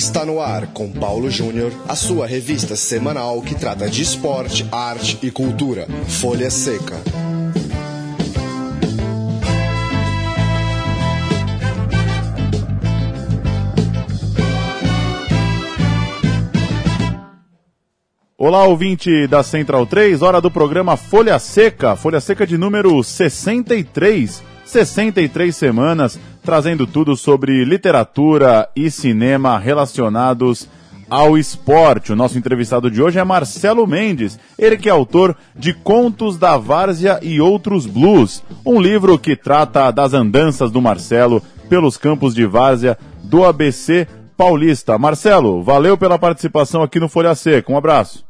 Está no ar com Paulo Júnior, a sua revista semanal que trata de esporte, arte e cultura. Folha Seca. Olá, ouvinte da Central 3, hora do programa Folha Seca, Folha Seca de número 63, 63 semanas, trazendo tudo sobre literatura e cinema relacionados ao esporte. O nosso entrevistado de hoje é Marcelo Mendes, ele que é autor de Contos da Várzea e Outros Blues, um livro que trata das andanças do Marcelo pelos campos de várzea do ABC Paulista. Marcelo, valeu pela participação aqui no Folha Seca. Um abraço.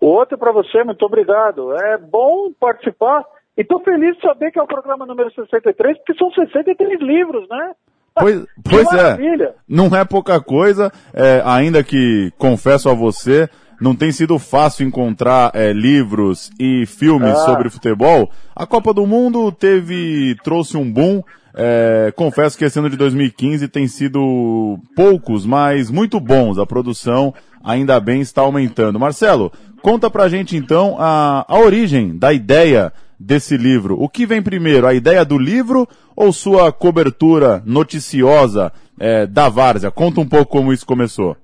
Outro para você, muito obrigado. É bom participar. E estou feliz de saber que é o programa número 63, porque são 63 livros, né? Pois, pois é, não é pouca coisa, é, ainda que, confesso a você, não tem sido fácil encontrar é, livros e filmes ah. sobre futebol. A Copa do Mundo teve, trouxe um boom, é, confesso que esse ano de 2015 tem sido poucos, mas muito bons. A produção ainda bem está aumentando. Marcelo, conta pra gente então a, a origem da ideia desse livro. O que vem primeiro, a ideia do livro ou sua cobertura noticiosa é, da Várzea? Conta um pouco como isso começou.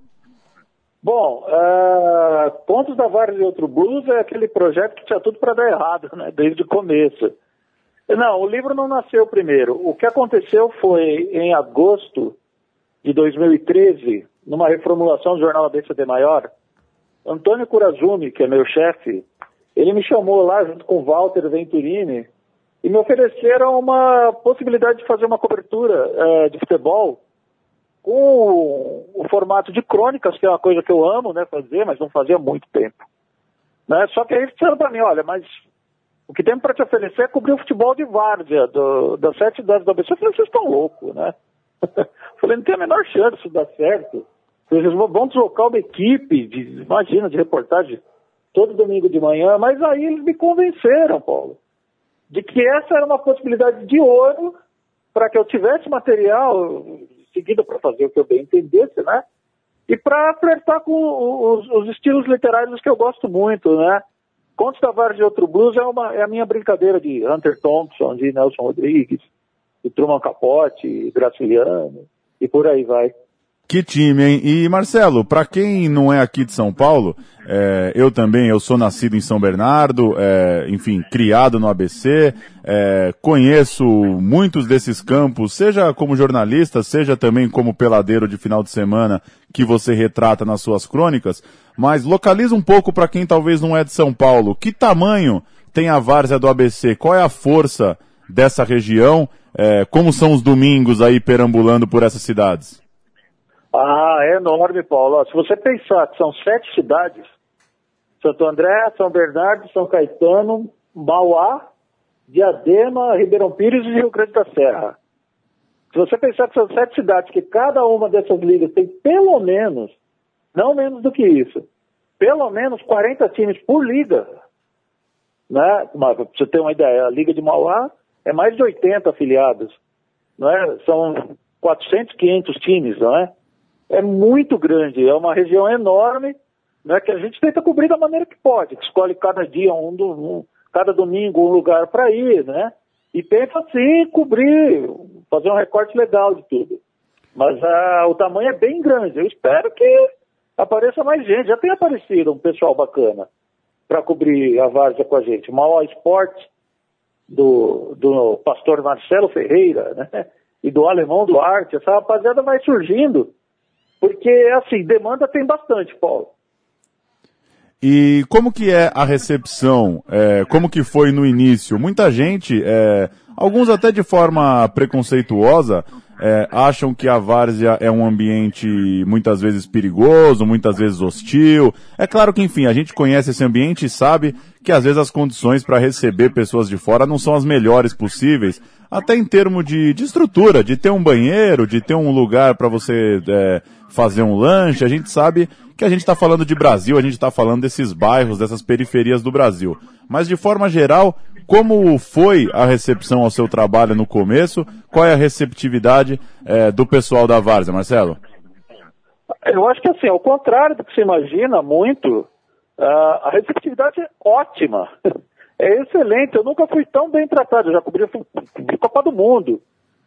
Bom, uh, Pontos da Várzea e Outro Blues é aquele projeto que tinha tudo para dar errado, né, desde o começo. Não, o livro não nasceu primeiro. O que aconteceu foi em agosto de 2013, numa reformulação do jornal ABCD Maior, Antônio Curazumi, que é meu chefe, ele me chamou lá junto com Walter Venturini e me ofereceram uma possibilidade de fazer uma cobertura é, de futebol com o, o, formato de crônicas, que é uma coisa que eu amo né, fazer, mas não fazia muito tempo. Né? Só que aí disseram para mim, olha, mas o que temos para te oferecer é cobrir o futebol de várzea do, das sete cidades do ABC. Eu falei, vocês estão loucos, né? falei, não tem a menor chance de dar certo. Eles vão deslocar uma equipe, de, imagina, de reportagem todo domingo de manhã, mas aí eles me convenceram, Paulo, de que essa era uma possibilidade de ouro para que eu tivesse material seguido para fazer o que eu bem entendesse, né? E para flertar com os, os, estilos literários que eu gosto muito, né? Contos Tavares de Outro Blues é, uma, é a minha brincadeira de Hunter Thompson, de Nelson Rodrigues, de Truman Capote, Graciliano, e por aí vai. Que time, hein? E Marcelo, para quem não é aqui de São Paulo, é, eu também, eu sou nascido em São Bernardo, é, enfim, criado no ABC, é, conheço muitos desses campos, seja como jornalista, seja também como peladeiro de final de semana que você retrata nas suas crônicas, mas localiza um pouco para quem talvez não é de São Paulo. Que tamanho tem a várzea do ABC? Qual é a força dessa região? É, como são os domingos aí perambulando por essas cidades? Ah, é enorme, Paulo. Se você pensar que são sete cidades, Santo André, São Bernardo, São Caetano, Mauá, Diadema, Ribeirão Pires e Rio Grande da Serra. Se você pensar que são sete cidades, que cada uma dessas ligas tem pelo menos, não menos do que isso, pelo menos 40 times por liga, né? Para você ter uma ideia, a Liga de Mauá é mais de 80 afiliados, não é? São 400, 500 times, não é? É muito grande, é uma região enorme, né, que a gente tenta cobrir da maneira que pode, que escolhe cada dia, um, um cada domingo um lugar para ir, né? E tenta assim cobrir, fazer um recorte legal de tudo. Mas ah, o tamanho é bem grande. Eu espero que apareça mais gente. Já tem aparecido um pessoal bacana para cobrir a várzea com a gente. O Mauá Esporte, do, do pastor Marcelo Ferreira, né? E do Alemão Duarte. Essa rapaziada vai surgindo porque, assim, demanda tem bastante, Paulo. E como que é a recepção? É, como que foi no início? Muita gente, é, alguns até de forma preconceituosa, é, acham que a várzea é um ambiente muitas vezes perigoso, muitas vezes hostil. É claro que, enfim, a gente conhece esse ambiente e sabe que às vezes as condições para receber pessoas de fora não são as melhores possíveis, até em termos de, de estrutura, de ter um banheiro, de ter um lugar para você é, fazer um lanche, a gente sabe que a gente está falando de Brasil, a gente está falando desses bairros, dessas periferias do Brasil. Mas de forma geral, como foi a recepção ao seu trabalho no começo? Qual é a receptividade é, do pessoal da Várzea, Marcelo? Eu acho que assim, ao contrário do que se imagina muito, a receptividade é ótima. É excelente. Eu nunca fui tão bem tratado. Eu já cobri, cobri Copa do Mundo,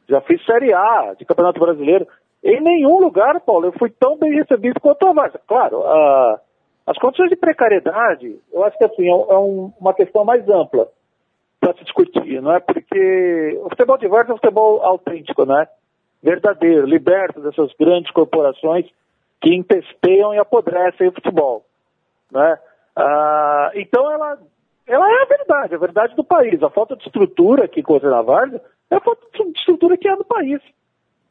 já fiz Série A de Campeonato Brasileiro. Em nenhum lugar, Paulo, eu fui tão bem recebido quanto a Varsa. Claro, a, as condições de precariedade, eu acho que assim, é, é um, uma questão mais ampla para se discutir, não é? Porque o futebol de Varsa é um futebol autêntico, né? Verdadeiro, liberto dessas grandes corporações que empesteiam e apodrecem o futebol. Né? Ah, então ela, ela é a verdade, a verdade do país. A falta de estrutura que encontra na Várzea é a falta de estrutura que é do país.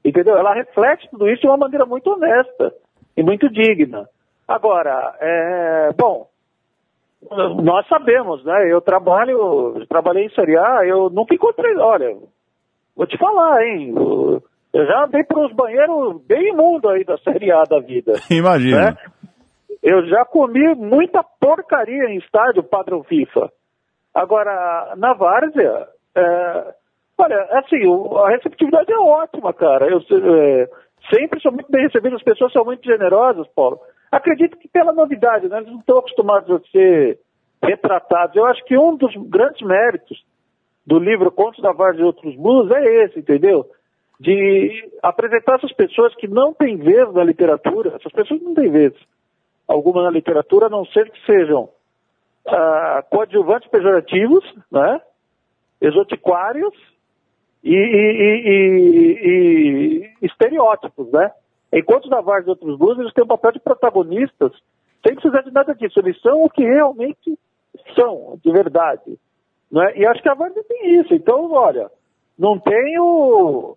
Entendeu? Ela reflete tudo isso de uma maneira muito honesta e muito digna. Agora, é, bom, nós sabemos, né? Eu trabalho, trabalhei em Série A, eu nunca encontrei, olha, vou te falar, hein? Eu já andei por uns banheiros bem imundos aí da Série A da vida. Imagina. Né? Eu já comi muita porcaria em estádio padrão FIFA. Agora, na Várzea, é, olha, assim, a receptividade é ótima, cara. Eu é, sempre sou muito bem recebido, as pessoas são muito generosas, Paulo. Acredito que pela novidade, né? Eles não estão acostumados a ser retratados. Eu acho que um dos grandes méritos do livro Contos da Várzea e Outros Blues é esse, entendeu? de apresentar essas pessoas que não têm vez na literatura, essas pessoas não têm vez alguma na literatura, a não ser que sejam ah, coadjuvantes pejorativos, né? exotiquários e, e, e, e, estereótipos, né? Enquanto na Vargas e outros blues, eles têm um papel de protagonistas, sem precisar de nada disso. Eles são o que realmente são, de verdade. Né? E acho que a Vargas tem isso. Então, olha, não tem o,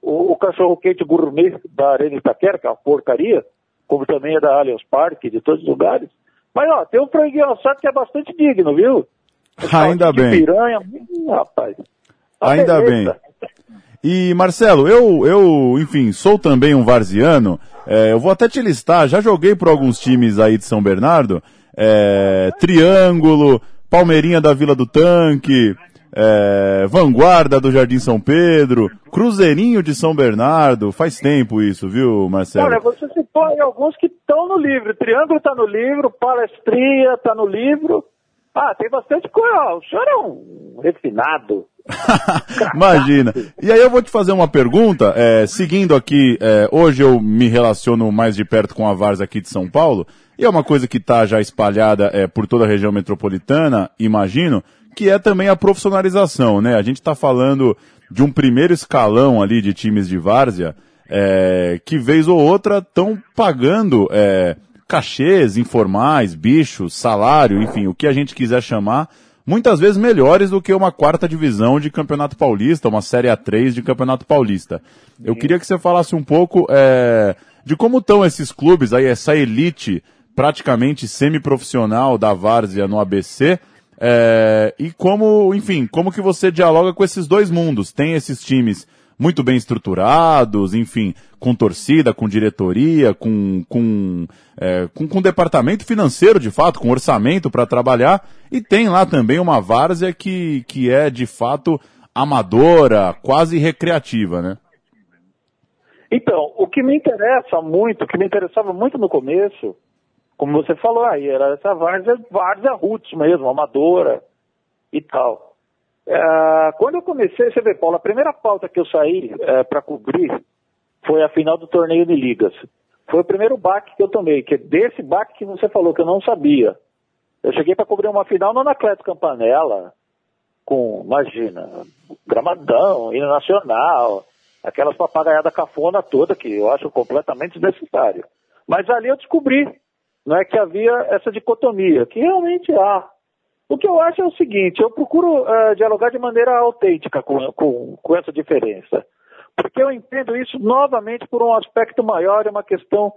o, o cachorro-quente gourmet da Arena Itaquera, que é uma porcaria, como também é da Allianz Parque, de todos os lugares. Mas, ó, tem um franguinho assado que é bastante digno, viu? Ainda bem. Piranha, hum, rapaz. Ainda bem. E, Marcelo, eu, eu, enfim, sou também um varziano. É, eu vou até te listar, já joguei por alguns times aí de São Bernardo. É, Triângulo, Palmeirinha da Vila do Tanque, é, Vanguarda do Jardim São Pedro, Cruzeirinho de São Bernardo. Faz tempo isso, viu, Marcelo? Olha, você citou aí alguns que estão no livro. Triângulo está no livro, Palestria está no livro. Ah, tem bastante coisa. O senhor é um refinado. Imagina. E aí eu vou te fazer uma pergunta, é, seguindo aqui, é, hoje eu me relaciono mais de perto com a Vars aqui de São Paulo, e é uma coisa que está já espalhada é, por toda a região metropolitana, imagino, que é também a profissionalização, né? A gente está falando de um primeiro escalão ali de times de várzea, é, que vez ou outra estão pagando é, cachês informais, bichos, salário, enfim, o que a gente quiser chamar, muitas vezes melhores do que uma quarta divisão de Campeonato Paulista, uma Série A3 de Campeonato Paulista. Eu queria que você falasse um pouco é, de como estão esses clubes aí, essa elite praticamente semi-profissional da Várzea no ABC, é, e como, enfim, como que você dialoga com esses dois mundos? Tem esses times muito bem estruturados, enfim, com torcida, com diretoria, com, com, é, com, com departamento financeiro, de fato, com orçamento para trabalhar, e tem lá também uma várzea que, que é, de fato, amadora, quase recreativa, né? Então, o que me interessa muito, o que me interessava muito no começo, como você falou aí, era essa várzea, várzea roots mesmo, amadora e tal. É, quando eu comecei, você vê, Paulo, a primeira pauta que eu saí é, para cobrir foi a final do torneio de ligas. Foi o primeiro baque que eu tomei, que é desse baque que você falou, que eu não sabia. Eu cheguei para cobrir uma final no Anacleto Campanella, com, imagina, gramadão, hino nacional, aquelas papagaiadas cafona toda que eu acho completamente desnecessário. Mas ali eu descobri não é que havia essa dicotomia, que realmente há. O que eu acho é o seguinte, eu procuro uh, dialogar de maneira autêntica com, com, com essa diferença. Porque eu entendo isso novamente por um aspecto maior, é uma questão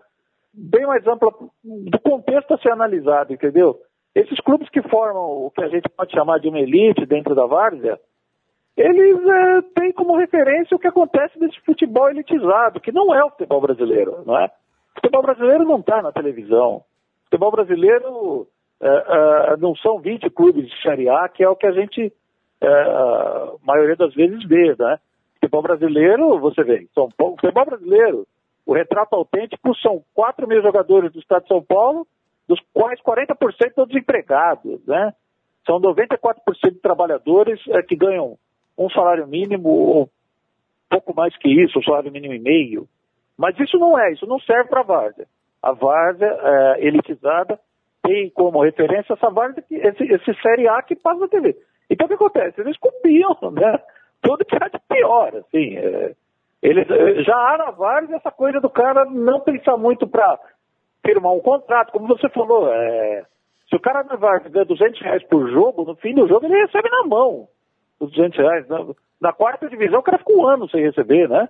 bem mais ampla do contexto a ser analisado, entendeu? Esses clubes que formam o que a gente pode chamar de uma elite dentro da várzea, eles é, têm como referência o que acontece nesse futebol elitizado, que não é o futebol brasileiro, não é? O futebol brasileiro não está na televisão, futebol brasileiro não são 20 clubes de Série A, que é o que a gente, é, a maioria das vezes, vê, né? Futebol brasileiro, você vê, São Paulo, futebol brasileiro, O retrato autêntico são 4 mil jogadores do Estado de São Paulo, dos quais 40% são desempregados, né? São 94% de trabalhadores é, que ganham um salário mínimo ou pouco mais que isso, um salário mínimo e meio. Mas isso não é, isso não serve para a Várzea. A Várzea é, elitizada tem como referência essa Várzea, esse, esse Série A que passa na TV. Então o que acontece? Eles copiam, né? Tudo que é de pior, assim. É, eles, já há na Várzea essa coisa do cara não pensar muito para firmar um contrato, como você falou, é, se o cara na Várzea ganha 200 reais por jogo, no fim do jogo ele recebe na mão os 200 reais. Na, na quarta divisão o cara fica um ano sem receber, né?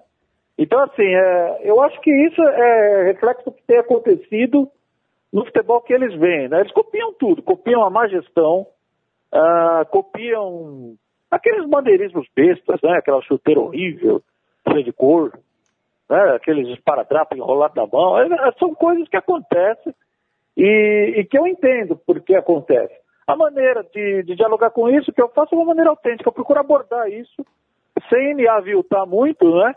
Então, assim, é, eu acho que isso é reflexo do que tem acontecido no futebol que eles veem, né? Eles copiam tudo, copiam a má gestão, uh, copiam aqueles bandeirismos bestas, né? Aquela chuteira horrível, cheia de cor, né? aqueles esparadrapos enrolados na mão. É, são coisas que acontecem e, e, que eu entendo por que acontece. A maneira de, de, dialogar com isso que eu faço é uma maneira autêntica. Eu procuro abordar isso sem me aviltar muito, né?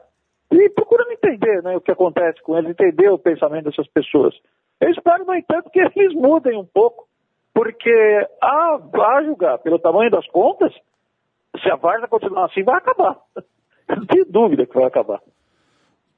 E procurando entender né, o que acontece com eles, entender o pensamento dessas pessoas. Eu espero, no entanto, que eles mudem um pouco, porque a, a julgar pelo tamanho das contas, se a Varsa continuar assim, vai acabar. Não tenho dúvida que vai acabar.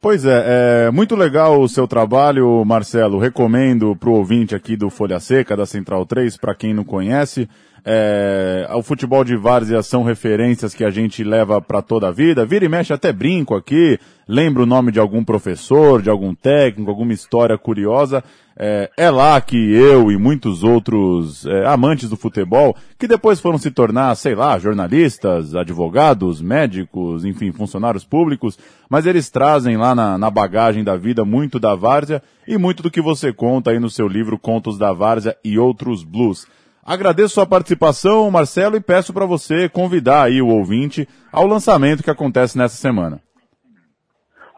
Pois é, é muito legal o seu trabalho, Marcelo. Recomendo para o ouvinte aqui do Folha Seca, da Central 3, para quem não conhece. É, o futebol de várzea são referências que a gente leva para toda a vida. Vira e mexe até brinco aqui, lembra o nome de algum professor, de algum técnico, alguma história curiosa. É, é lá que eu e muitos outros é, amantes do futebol, que depois foram se tornar, sei lá, jornalistas, advogados, médicos, enfim, funcionários públicos, mas eles trazem lá na, na bagagem da vida muito da várzea e muito do que você conta aí no seu livro Contos da Várzea e Outros Blues. Agradeço sua participação, Marcelo, e peço para você convidar aí o ouvinte ao lançamento que acontece nessa semana.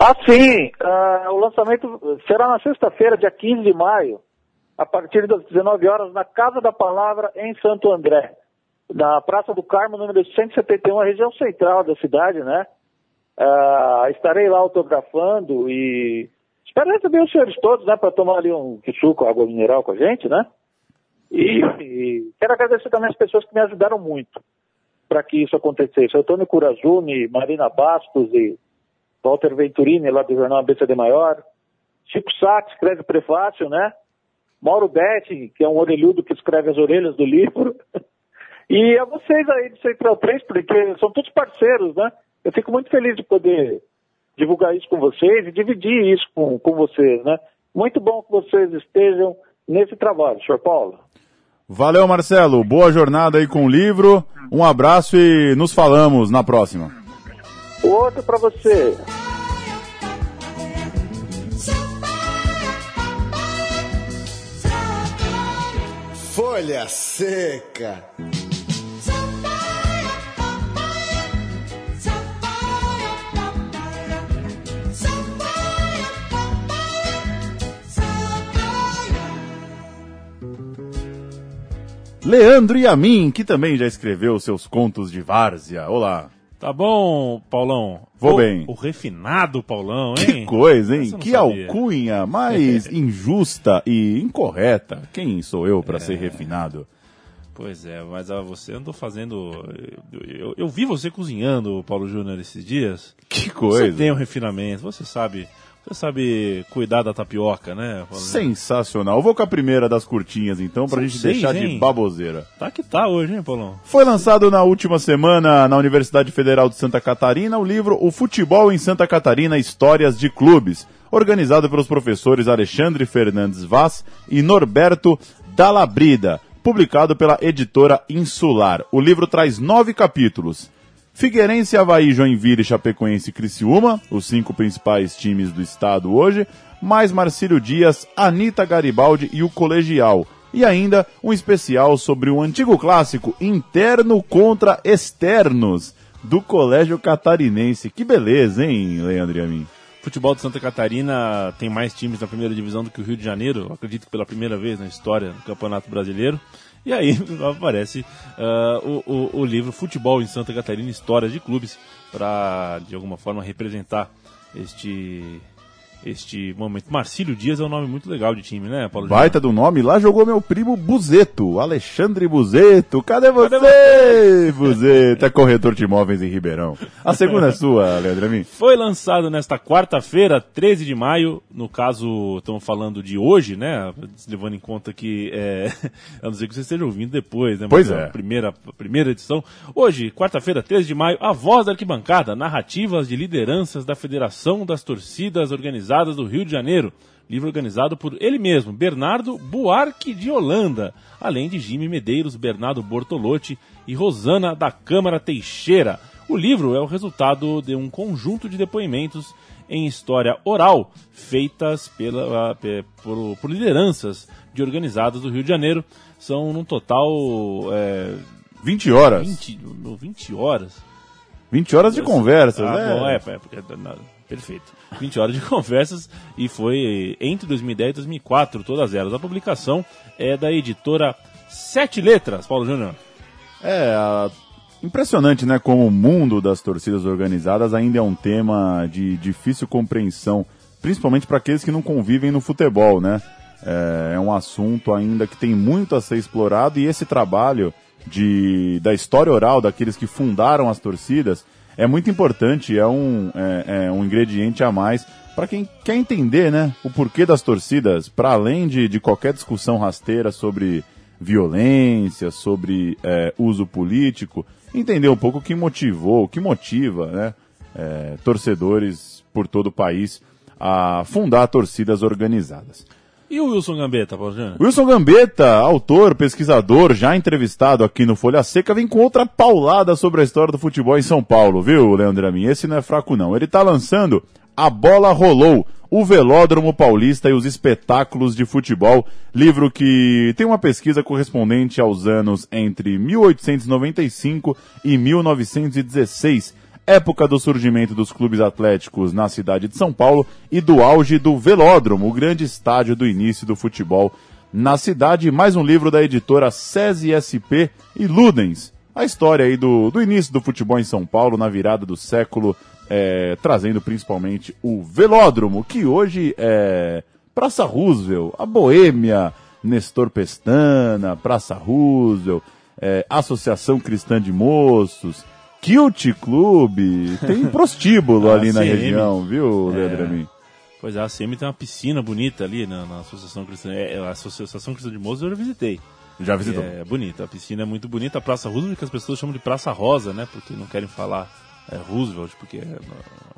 Ah, sim. Uh, o lançamento será na sexta-feira, dia 15 de maio, a partir das 19 horas, na Casa da Palavra, em Santo André, na Praça do Carmo, número 171, a região central da cidade, né? Uh, estarei lá autografando e espero receber os senhores todos, né, para tomar ali um suco, água mineral com a gente, né? E, e, quero agradecer também as pessoas que me ajudaram muito para que isso acontecesse. Antônio Curazuni, Marina Bastos e Walter Venturini, lá do jornal ABCD Maior. Chico Sá, que escreve prefácio, né? Mauro Betti, que é um orelhudo que escreve as orelhas do livro. E a vocês aí do Central 3, porque são todos parceiros, né? Eu fico muito feliz de poder divulgar isso com vocês e dividir isso com, com vocês, né? Muito bom que vocês estejam nesse trabalho, senhor Paulo. Valeu, Marcelo. Boa jornada aí com o livro. Um abraço e nos falamos na próxima. Outro para você. Folha Seca. Leandro Yamin, que também já escreveu seus contos de várzea. Olá. Tá bom, Paulão? Vou o, bem. O refinado Paulão, hein? Que coisa, hein? Que sabia. alcunha mais injusta e incorreta. Quem sou eu para é... ser refinado? Pois é, mas ah, você andou fazendo. Eu, eu, vi você cozinhando, Paulo Júnior, esses dias. Que coisa. Você tem um refinamento, você sabe você sabe cuidar da tapioca, né? Sensacional. Eu vou com a primeira das curtinhas, então, pra São gente seis, deixar hein? de baboseira. Tá que tá hoje, hein, Paulão? Foi lançado na última semana na Universidade Federal de Santa Catarina o livro O Futebol em Santa Catarina Histórias de Clubes, organizado pelos professores Alexandre Fernandes Vaz e Norberto Dalabrida, publicado pela editora Insular. O livro traz nove capítulos Figueirense, Havaí, Joinville, Chapecoense e Criciúma, os cinco principais times do estado hoje, mais Marcílio Dias, Anitta Garibaldi e o Colegial. E ainda um especial sobre o antigo clássico interno contra externos do Colégio Catarinense. Que beleza, hein, Leandro e a mim? Futebol de Santa Catarina tem mais times na primeira divisão do que o Rio de Janeiro, acredito que pela primeira vez na história do Campeonato Brasileiro. E aí aparece uh, o, o, o, livro Futebol em Santa Catarina, Histórias de Clubes, para de alguma forma representar este, este momento. Marcílio Dias é um nome muito legal de time, né, Paulo? Baita do nome, lá jogou meu primo Buzeto, Alexandre Buzeto. Cadê você, Cadê você? Buzeto? É corretor de imóveis em Ribeirão. A segunda é sua, Leandro Amin. Foi lançado nesta quarta-feira, 13 de maio, no caso, estamos falando de hoje, né, levando em conta que, é, a não ser que você esteja ouvindo depois, né, pois é. A primeira, a primeira edição. Hoje, quarta-feira, 13 de maio, a voz da arquibancada, narrativas de lideranças da Federação das Torcidas Organizadas do Rio de Janeiro, livro organizado por ele mesmo, Bernardo Buarque de Holanda, além de Jimmy Medeiros, Bernardo Bortolotti e Rosana da Câmara Teixeira. O livro é o resultado de um conjunto de depoimentos em história oral feitas pela, por, por lideranças de organizadas do Rio de Janeiro. São no total é, 20 horas. 20, 20 horas. 20 horas de conversas, ah, né? Bom, é, é, porque, perfeito. 20 horas de conversas e foi entre 2010 e 2004, todas elas. A publicação é da editora Sete Letras, Paulo Júnior. É, impressionante, né? Como o mundo das torcidas organizadas ainda é um tema de difícil compreensão, principalmente para aqueles que não convivem no futebol, né? É, é um assunto ainda que tem muito a ser explorado e esse trabalho de, da história oral daqueles que fundaram as torcidas é muito importante, é um, é, é um ingrediente a mais para quem quer entender né, o porquê das torcidas, para além de, de qualquer discussão rasteira sobre violência, sobre é, uso político, entender um pouco o que motivou, o que motiva né, é, torcedores por todo o país a fundar torcidas organizadas. E o Wilson Gambetta, Paulo Júnior? Wilson Gambetta, autor, pesquisador, já entrevistado aqui no Folha Seca, vem com outra paulada sobre a história do futebol em São Paulo, viu, Leandro Amin? Esse não é fraco não. Ele está lançando A Bola Rolou, o Velódromo Paulista e os Espetáculos de Futebol, livro que tem uma pesquisa correspondente aos anos entre 1895 e 1916 época do surgimento dos clubes atléticos na cidade de São Paulo e do auge do Velódromo, o grande estádio do início do futebol na cidade. Mais um livro da editora SESI SP e Ludens. A história aí do, do início do futebol em São Paulo na virada do século, é, trazendo principalmente o Velódromo, que hoje é Praça Roosevelt, a Boêmia, Nestor Pestana, Praça Roosevelt, é, Associação Cristã de Moços, Kilt Club, tem prostíbulo ali na região, viu, Leandro é. Pois é, a CM tem uma piscina bonita ali na, na Associação Cristã. É, a Associação Cristã de Moços eu já visitei. Já visitou? É bonita, a piscina é muito bonita. A Praça Roosevelt, que as pessoas chamam de Praça Rosa, né? Porque não querem falar é, Roosevelt, porque é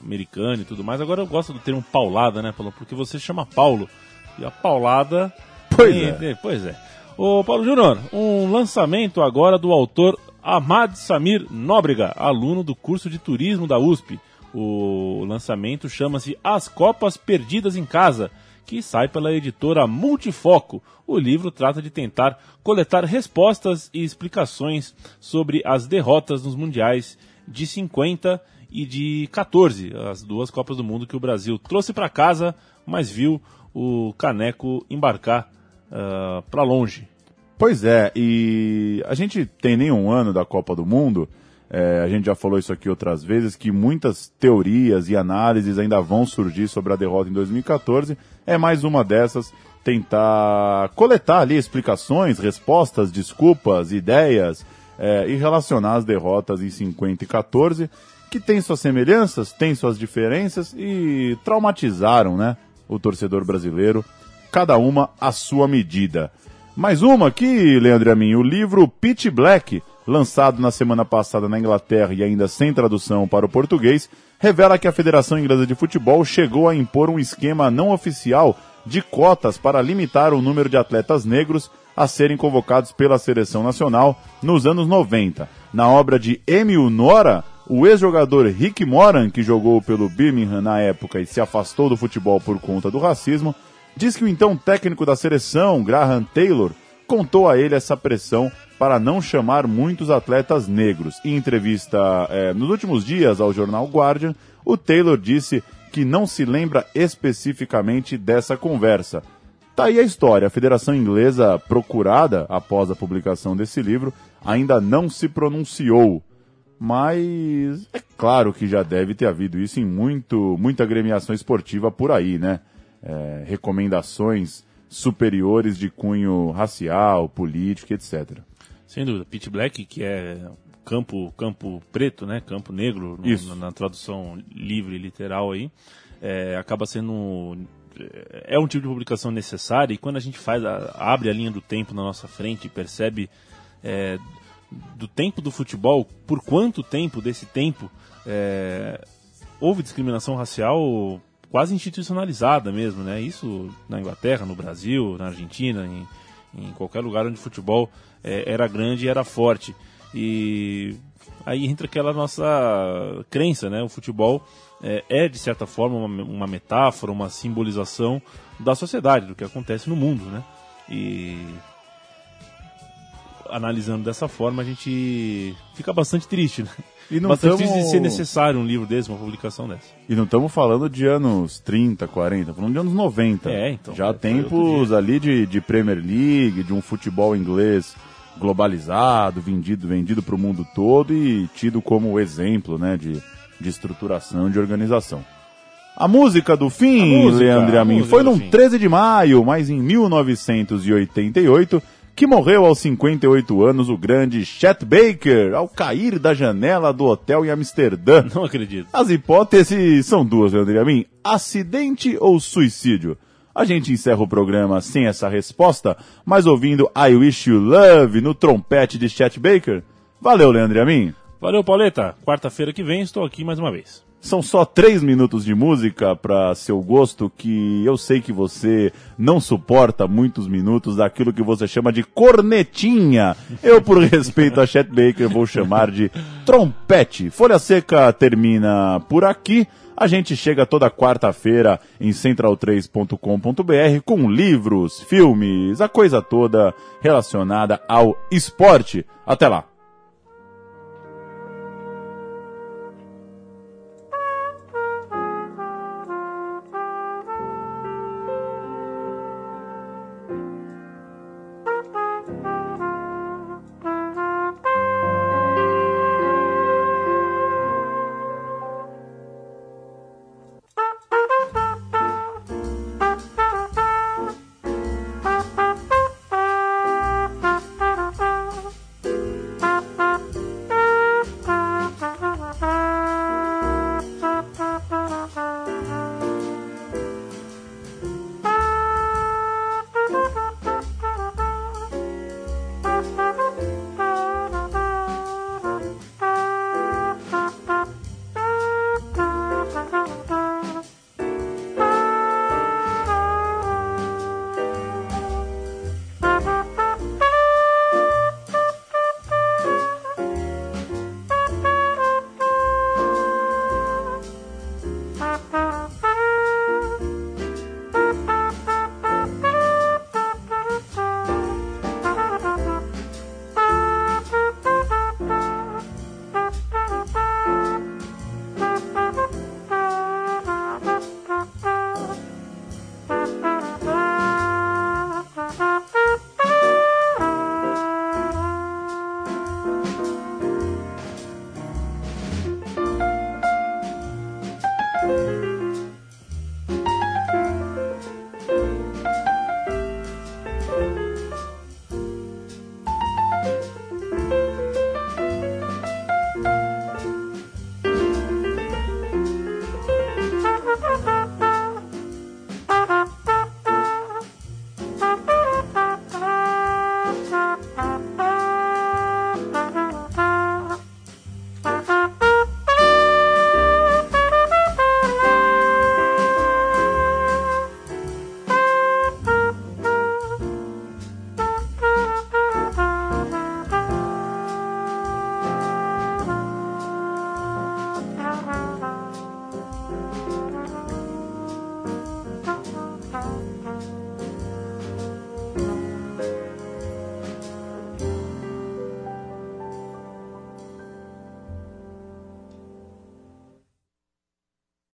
americano e tudo mais. Agora eu gosto do termo paulada, né, Paulo? Porque você chama Paulo. E a paulada. Pois é. Pois é. Ô, Paulo Júnior, um lançamento agora do autor Ahmad Samir Nóbrega, aluno do curso de turismo da USP. O lançamento chama-se As Copas Perdidas em Casa, que sai pela editora Multifoco. O livro trata de tentar coletar respostas e explicações sobre as derrotas nos mundiais de 50 e de 14, as duas Copas do Mundo que o Brasil trouxe para casa, mas viu o caneco embarcar uh, ah, para longe. Pois é, e a gente tem nenhum ano da Copa do Mundo, é, a gente já falou isso aqui outras vezes, que muitas teorias e análises ainda vão surgir sobre a derrota em 2014. É mais uma dessas, tentar coletar ali explicações, respostas, desculpas, ideias é, e relacionar as derrotas em 50 e 14, que tem suas semelhanças, tem suas diferenças e traumatizaram né, o torcedor brasileiro, cada uma à sua medida. Mais uma aqui, Leandro Amin, o livro Pitch Black, lançado na semana passada na Inglaterra e ainda sem tradução para o português, revela que a Federação Inglesa de Futebol chegou a impor um esquema não oficial de cotas para limitar o número de atletas negros a serem convocados pela seleção nacional nos anos 90. Na obra de Emil Nora, o ex-jogador Rick Moran, que jogou pelo Birmingham na época e se afastou do futebol por conta do racismo, diz que o então técnico da seleção, Graham Taylor, contou a ele essa pressão para não chamar muitos atletas negros. Em entrevista é, nos últimos dias ao jornal Guardian, o Taylor disse que não se lembra especificamente dessa conversa. Tá aí a história. A Federação Inglesa, procurada após a publicação desse livro, ainda não se pronunciou. mas é claro que já deve ter havido isso em muito, muita agremiação esportiva por aí, né? É, recomendações superiores de cunho racial, político, etc. Sem dúvida. Pit Black, que é campo, campo preto, né? Campo negro, no, na, na tradução livre, literal aí, é, acaba sendo é um tipo de publicação necessária e quando a gente faz a, abre a linha do tempo na nossa frente e percebe é, do tempo do futebol por quanto tempo desse tempo é, houve discriminação racial quase institucionalizada mesmo né? Isso na Inglaterra no Brasil na Argentina em, em qualquer lugar onde o futebol é, era grande e era forte. E aí entra aquela nossa crença né? O futebol é, é, de certa forma uma, uma, metáfora, uma simbolização da sociedade, do que acontece no mundo, né? E analisando dessa forma a gente fica bastante triste, né? E não bastante tamo... triste de ser necessário um livro desse, uma publicação dessa. E não estamos falando de anos 30, 40, falando de anos 90. É, então. Já tempos ali de, de Premier League, de um futebol inglês globalizado, vendido, vendido para o mundo todo e tido como exemplo, né, de de estruturação de organização. A música do fim, música, Leandro Amin, foi no 13 de maio, mas em 1988, que morreu aos 58 anos o grande Chet Baker, ao cair da janela do hotel em Amsterdã. Não acredito. As hipóteses são duas, Leandro Amin. Acidente ou suicídio? A gente encerra o programa sem essa resposta, mas ouvindo I Wish You Love no trompete de Chet Baker. Valeu, Leandro Amin. Valeu, Pauleta. Quarta-feira que vem estou aqui mais uma vez. São só três minutos de música para seu gosto, que eu sei que você não suporta muitos minutos daquilo que você chama de cornetinha. Eu, por respeito a Chet Baker, vou chamar de trompete. Folha Seca termina por aqui. A gente chega toda quarta-feira em central3.com.br com livros, filmes, a coisa toda relacionada ao esporte. Até lá!